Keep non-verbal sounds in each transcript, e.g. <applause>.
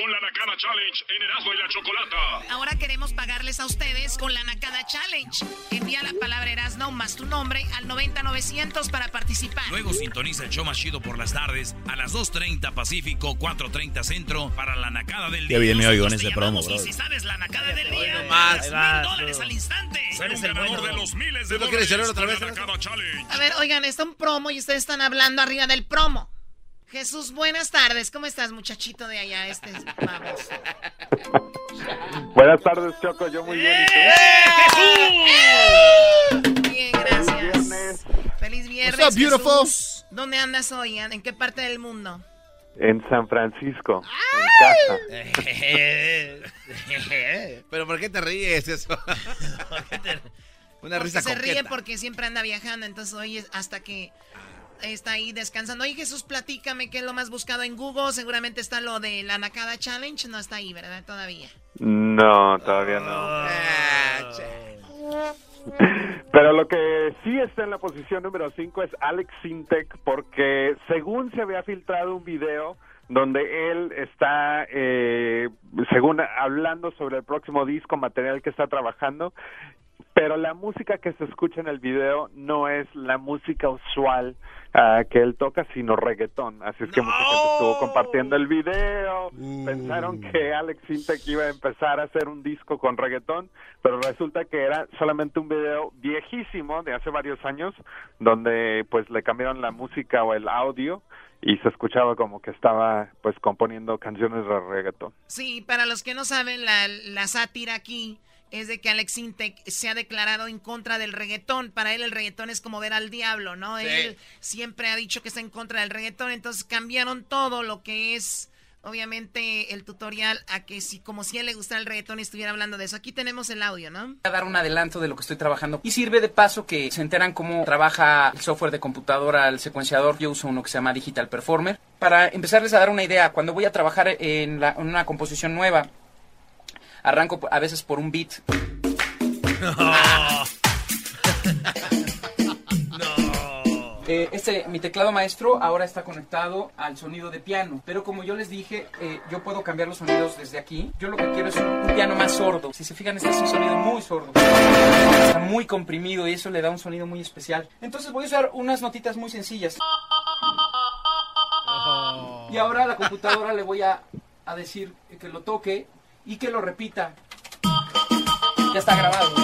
con la Nakada Challenge en Erasmo y la Chocolata. Ahora queremos pagarles a ustedes con la Nakada Challenge. Envía la palabra Erasmo más tu nombre al 90900 para participar. Luego sintoniza el show más chido por las tardes a las 2.30 Pacífico, 4.30 Centro para la Nakada del día. Ya viene hoy con Nosotros te ese promo, llamamos y bro. Si sabes la Nakada del día, nomás. mil dólares bro. al instante. Ser Eres un el ganador de los miles de ¿Tú lo quieres dólares otra vez. A ver, oigan, está un promo y ustedes están hablando arriba del promo. Jesús, buenas tardes. ¿Cómo estás, muchachito de allá? Este es vamos. <laughs> Buenas tardes, Choco. Yo muy bien. ¿y tú? Bien, gracias. Viernes Feliz viernes. What's up, beautiful? Jesús. ¿Dónde andas hoy? ¿En qué parte del mundo? en San Francisco, en casa. <laughs> Pero ¿por qué te ríes eso? <laughs> Una Porque risa se ríe coqueta. porque siempre anda viajando, entonces hoy es hasta que está ahí descansando. Oye, Jesús, platícame qué es lo más buscado en Google. Seguramente está lo de la Nakada Challenge. No está ahí, ¿verdad? Todavía. No, todavía no. Ah, Pero lo que sí está en la posición número 5 es Alex Sintek, porque según se había filtrado un video donde él está, eh, según hablando sobre el próximo disco, material que está trabajando, pero la música que se escucha en el video no es la música usual ah, que él toca, sino reggaetón. Así es que mucha gente estuvo compartiendo el video, pensaron que Alex Sintek iba a empezar a hacer un disco con reggaetón, pero resulta que era solamente un video viejísimo de hace varios años, donde pues le cambiaron la música o el audio y se escuchaba como que estaba pues componiendo canciones de reggaetón. Sí, para los que no saben, la, la sátira aquí es de que Alex Intec se ha declarado en contra del reggaetón. Para él el reggaetón es como ver al diablo, ¿no? Sí. Él siempre ha dicho que está en contra del reggaetón, entonces cambiaron todo lo que es, obviamente, el tutorial a que si como si a él le gustara el reggaetón estuviera hablando de eso. Aquí tenemos el audio, ¿no? Voy a dar un adelanto de lo que estoy trabajando y sirve de paso que se enteran cómo trabaja el software de computadora, el secuenciador. Yo uso uno que se llama Digital Performer. Para empezarles a dar una idea, cuando voy a trabajar en, la- en una composición nueva, arranco a veces por un beat. <laughs> Eh, este, mi teclado maestro ahora está conectado al sonido de piano, pero como yo les dije, eh, yo puedo cambiar los sonidos desde aquí. Yo lo que quiero es un, un piano más sordo. Si se fijan, este es un sonido muy sordo. Está muy comprimido y eso le da un sonido muy especial. Entonces voy a usar unas notitas muy sencillas. Y ahora a la computadora le voy a, a decir que lo toque y que lo repita. Ya está grabado.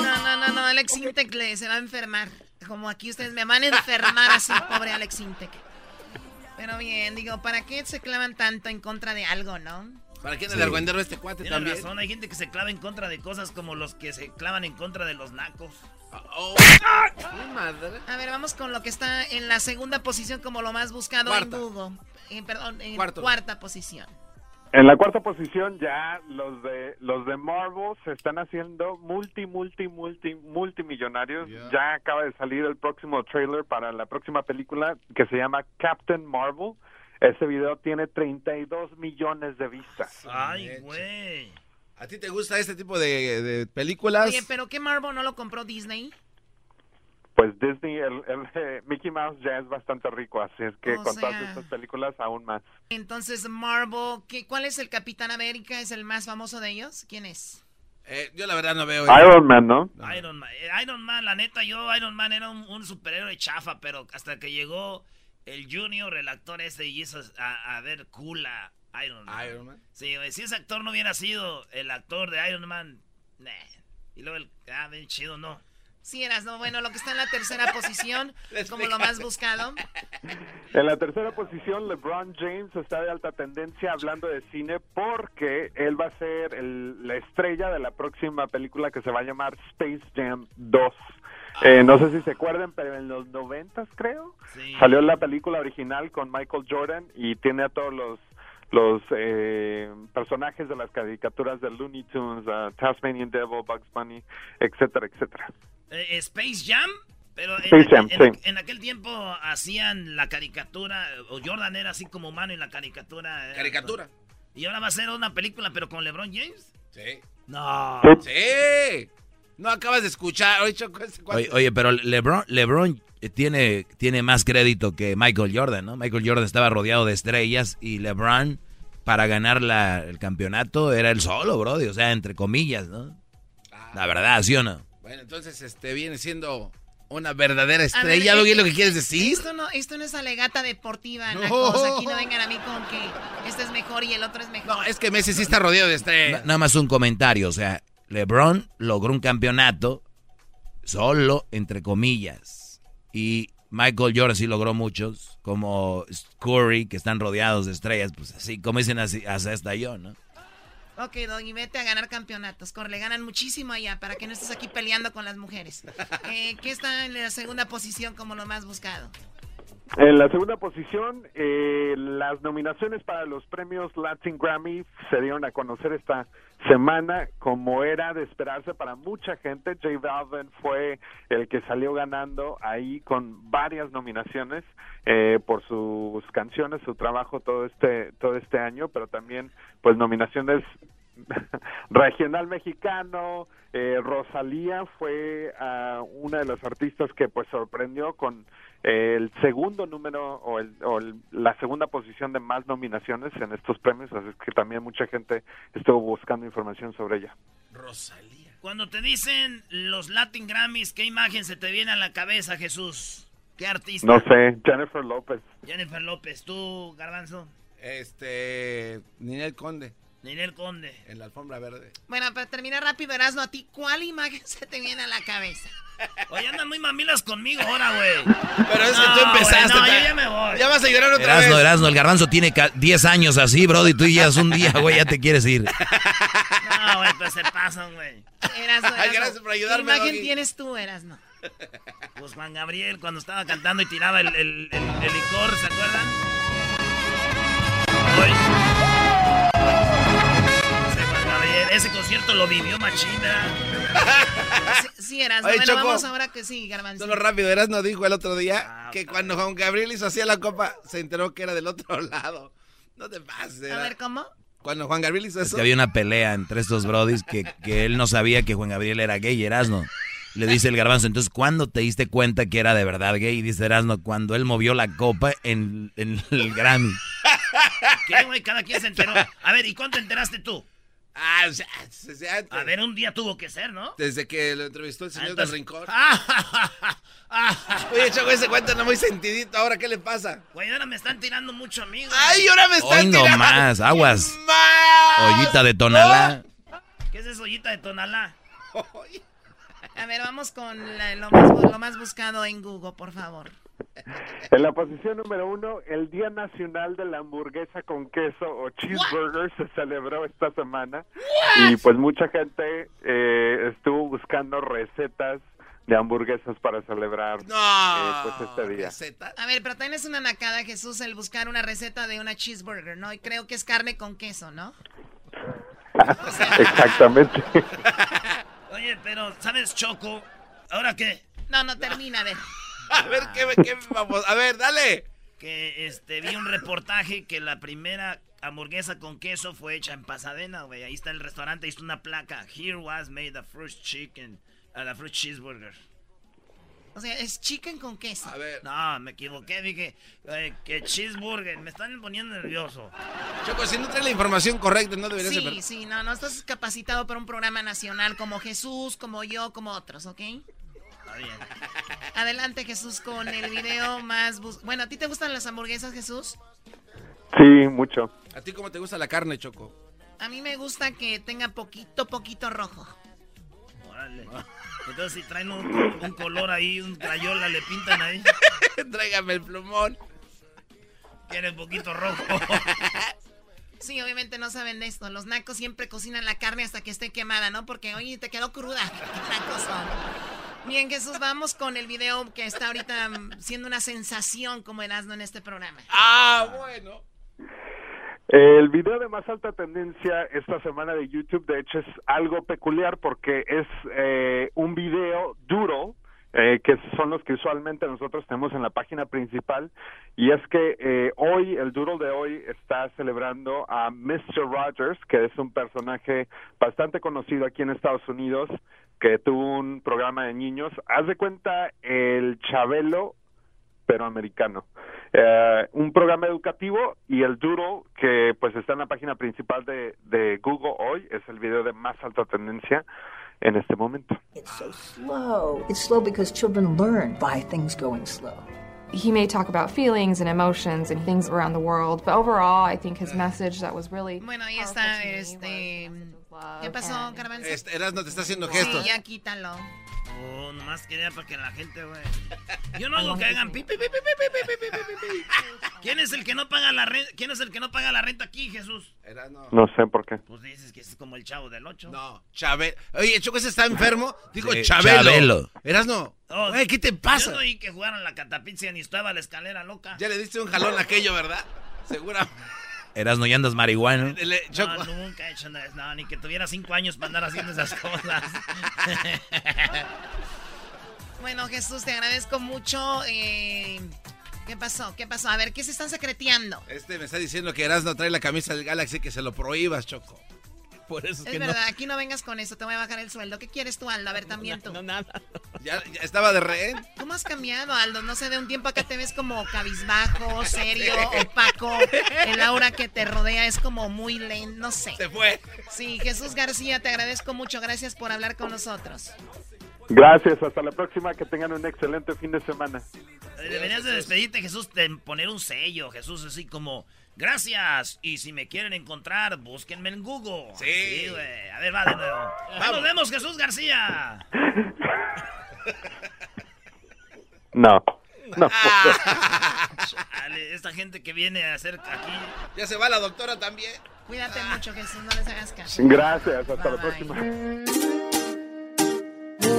No, no, no, no, Alex Intec le, se va a enfermar. Como aquí ustedes me van a enfermar así, pobre Alex Intec. Pero bien, digo, ¿para qué se clavan tanto en contra de algo, no? ¿Para qué el argüendero este cuate Tienes también? razón, hay gente que se clava en contra de cosas como los que se clavan en contra de los nacos. Oh. Madre. A ver, vamos con lo que está en la segunda posición como lo más buscado Cuarta. en Google. Eh, perdón, en Cuarto. cuarta posición. En la cuarta posición ya los de los de Marvel se están haciendo multi multi multi multimillonarios. Ya acaba de salir el próximo trailer para la próxima película que se llama Captain Marvel. Ese video tiene 32 millones de vistas. Ay, güey. ¿A ti te gusta este tipo de, de películas? Oye, pero ¿qué Marvel no lo compró Disney? Pues Disney, el, el, <laughs> eh, Mickey Mouse ya es bastante rico, así es que O con todas sea- estas películas aún más. Entonces, Marvel, ¿qué, ¿cuál es el Capitán América? ¿Es el más famoso de ellos? ¿Quién es? Eh, yo la verdad no veo. Iron Man, ¿no? Iron Man. Eh, Iron Man, la neta, yo Iron Man era un, un superhéroe chafa, pero hasta que llegó el Junior, el actor ese, y hizo a, a ver cool a Iron Man. Iron Man. Sí, güey, si ese actor no hubiera sido el actor de Iron Man, nah. Y luego el, ah, bien chido, no. Sí, eras, no. Bueno, lo que está en la tercera posición, <laughs> como lo más buscado. En la tercera posición, LeBron James está de alta tendencia hablando de cine porque él va a ser el- la estrella de la próxima película que se va a llamar Space Jam 2. Eh, no sé si se acuerdan, pero en los noventas creo Sí. salió la película original con Michael Jordan y tiene a todos los los eh, personajes de las caricaturas de Looney Tunes, uh, Tasmanian Devil, Bugs Bunny, etcétera, etcétera. Eh, Space Jam, pero en, Space Jam, en- sí. en aquel tiempo hacían la caricatura, o Jordan era así como humano y la caricatura. Caricatura. Y ahora va a ser una película, pero con LeBron James. Sí. No. Sí. No acabas de escuchar. Oye, Oye, oye, pero LeBron, LeBron tiene, tiene más crédito que Michael Jordan, ¿no? Michael Jordan estaba rodeado de estrellas y LeBron, para ganar la- el campeonato, era el solo, brody. O sea, entre comillas, ¿no? La verdad, ¿sí o no? Bueno, entonces este viene siendo una verdadera ver, estrella. ¿Lo, eh, lo que quieres decir? Esto no, esto no es alegata deportiva, No. nacos. Aquí no vengan a mí con que este es mejor y el otro es mejor. No, es que Messi sí está rodeado de estrellas. Na- Nada más un comentario, o sea, LeBron logró un campeonato solo, entre comillas. Y Michael Jordan sí logró muchos, como Curry, que están rodeados de estrellas, pues así, como dicen así, hasta yo, ¿no? Ok, Doggy, vete a ganar campeonatos. Corre, le ganan muchísimo allá para que no estés aquí peleando con las mujeres. Eh, ¿Qué está en la segunda posición como lo más buscado? En la segunda posición, eh, las nominaciones para los premios Latin Grammy se dieron a conocer esta semana, como era de esperarse para mucha gente. J Balvin fue el que salió ganando ahí con varias nominaciones eh, por sus canciones, su trabajo todo este todo este año, pero también pues nominaciones <laughs> regional mexicano. Eh, Rosalía fue ah, una de las artistas que pues sorprendió con eh, el segundo número o, el, o el- la segunda posición de más nominaciones en estos premios, así que también mucha gente estuvo buscando información sobre ella. Rosalía. Cuando te dicen los Latin Grammys, ¿qué imagen se te viene a la cabeza, Jesús? ¿Qué artista? No sé, Jennifer López. Jennifer López, tú, Garbanzo, Este. Ninel Conde. Ninel Conde. En la alfombra verde. Bueno, para terminar rápido, Erasmo, a ti, ¿cuál imagen se te viene a la cabeza? Oye, andan muy mamilas conmigo ahora, güey. Pero es que tú empezaste. güey, no, yo ya me voy. Ya vas a llorar otra Erasno, vez. Erasno, el garbanzo tiene ca- 10 años así, brody, tú ya es un día, güey, ya te quieres ir. No, güey, pues se pasan, güey. Erasmo, Ay, Erasmo, gracias por ayudarme, ¿Qué imagen Doggy. tienes tú, Erasmo? Pues Juan Gabriel cuando estaba cantando y tiraba el, el, el- el licor, ¿se acuerdan? Lo vivió Machina. Sí, sí Erasmo. Oye, bueno, Choco. vamos ahora que sí, Garbanzo. Solo rápido, Erasmo dijo el otro día Ah, que padre. cuando Juan Gabriel hizo así a la copa, se enteró que era del otro <laughs> lado. No te pases. A Era- ver, ¿cómo? Cuando Juan Gabriel hizo Es eso. que había una pelea entre estos brodis que, que él no sabía que Juan Gabriel era gay, Erasno. Le dice el garbanzo, entonces, ¿cuándo te diste cuenta que era de verdad gay? Y dice Erasno, cuando él movió la copa en, en el Grammy. ¿Qué, güey? Cada quien se enteró. A ver, ¿y cuándo te enteraste tú? Ah, o sea, A ver, un día tuvo que ser, ¿no? Desde que lo entrevistó el señor Ah, del entonces- Rincón. <laughs> Ah, Oye, Choco, ese cuento no muy sentidito. ¿Ahora qué le pasa? Güey, ahora me están tirando mucho a mí, güey. ¡Ay, ahora me están Hoy no tirando! más, aguas. ¡Más! Ollita de Tonalá. ¿Qué es eso, ollita de Tonalá? <laughs> A ver, vamos con la- lo, más, bu- lo más buscado en Google, por favor. En la posición número uno, el Día Nacional de la Hamburguesa con Queso o Cheeseburger se celebró esta semana y pues mucha gente eh, estuvo buscando recetas de hamburguesas para celebrar No. eh, pues este día. ¿Receta? A ver, pero también es una nacada, Jesús, el buscar una receta de una cheeseburger, ¿no? Y creo que es carne con queso, ¿no? <laughs> Exactamente. <laughs> Oye, pero, ¿sabes, Choco? ¿Ahora qué? No, no termina, a ver. <laughs> A ver, ¿qué, qué vamos? A ver, dale. Que este vi un reportaje que la primera hamburguesa con queso fue hecha en Pasadena, güey. Ahí está el restaurante, ahí está una placa. Here was made the first chicken, uh, the first cheeseburger. O sea, es chicken con queso. A ver. No, me equivoqué, dije eh, que cheeseburger. Me están poniendo nervioso. Choco, si no trae la información correcta, no deberías Sí, ser... sí, no, no estás capacitado para un programa nacional como Jesús, como yo, como otros, ¿ok? Está bien. Adelante, Jesús, con el video más... bus- Bueno, ¿a ti te gustan las hamburguesas, Jesús? Sí, mucho. ¿A ti cómo te gusta la carne, Choco? A mí me gusta que tenga poquito, poquito rojo. Órale. Entonces, si traen un, un color ahí, un crayola, le pintan ahí. <laughs> Tráigame el plumón. Un poquito rojo. <laughs> Sí, obviamente no saben de esto. Los nacos siempre cocinan la carne hasta que esté quemada, ¿no? Porque, oye, te quedó cruda. <laughs> Qué nacos son. Bien, Jesús, vamos con el video que está ahorita mm, siendo una sensación como Erasmo en este programa. Ah, bueno. El video de más alta tendencia esta semana de YouTube, de hecho, es algo peculiar porque es eh, un video duro, eh, que son los que usualmente nosotros tenemos en la página principal, y es que eh, hoy, el duro de hoy, está celebrando a Mr. Rogers, que es un personaje bastante conocido aquí en Estados Unidos, que tuvo un programa de niños. Haz de cuenta el Chabelo pero americano. Eh, un programa educativo y el duro que pues está en la página principal de, de Google hoy es el video de más alta tendencia en este momento. It's so slow. It's slow because children learn by things going slow. he may talk about feelings and emotions and things around the world, but overall, I think his message that was really Bueno, ahí está, este... ¿Qué pasó, Carmen? Este, Erasmo te está haciendo wow. gestos. Sí, ya quítalo. Oh, nomás quería para que la gente, güey. Yo no hago que hagan pipi, ¿Quién es el que no paga la renta? ¿Quién es el que no paga la renta aquí, Jesús? Era, no. sé por qué. Pues dices que es como el chavo del 8. No, Chabelo. Oye, Choco, ese está enfermo. Digo, sí, Chabelo. Chabelo. Erasno. Oh, güey, ¿qué te pasa? Yo no oí que jugaron la catapizia ni estaba la escalera loca. Ya le diste un jalón a aquello, ¿verdad? Seguramente. Eras no y andas marihuana. No, nunca he hecho nada. No, ni que tuviera cinco años para andar haciendo esas cosas. <laughs> Bueno, Jesús, te agradezco mucho. eh, ¿Qué pasó? ¿Qué pasó? A ver, ¿qué se están secreteando? Este me está diciendo que Erasmo trae la camisa del Galaxy que se lo prohíbas, Choco. Por eso Es verdad, aquí no vengas con eso, te voy a bajar el sueldo. ¿Qué quieres tú, Aldo? A ver, también tú. nada. Ya, ya estaba de rehén. ¿Cómo has cambiado, Aldo? No sé, de un tiempo acá te ves como cabizbajo, serio, opaco. El aura que te rodea es como muy lento, no sé. Se fue. Sí, Jesús García, te agradezco mucho. Gracias por hablar con nosotros. Gracias, hasta la próxima, que tengan un excelente fin de semana. Deberías de despedirte, Jesús, de poner un sello, Jesús, así como, gracias, y si me quieren encontrar, búsquenme en Google. Sí. güey. A ver, va de nuevo. Ahí nos vemos, Jesús García. <laughs> No, no. Esta gente que viene a hacer aquí... Ya se va la doctora también. Cuídate mucho, Jesús, no les hagas caso. Gracias, hasta la Bye. próxima.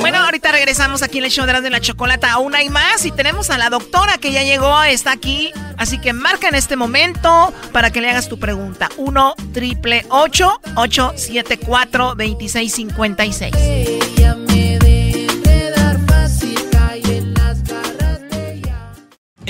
Bueno, ahorita regresamos aquí en el show de la chocolata. Aún hay más y tenemos a la doctora que ya llegó, está aquí. Así que marca en este momento para que le hagas tu pregunta. 1 triple 874 2656.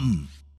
come.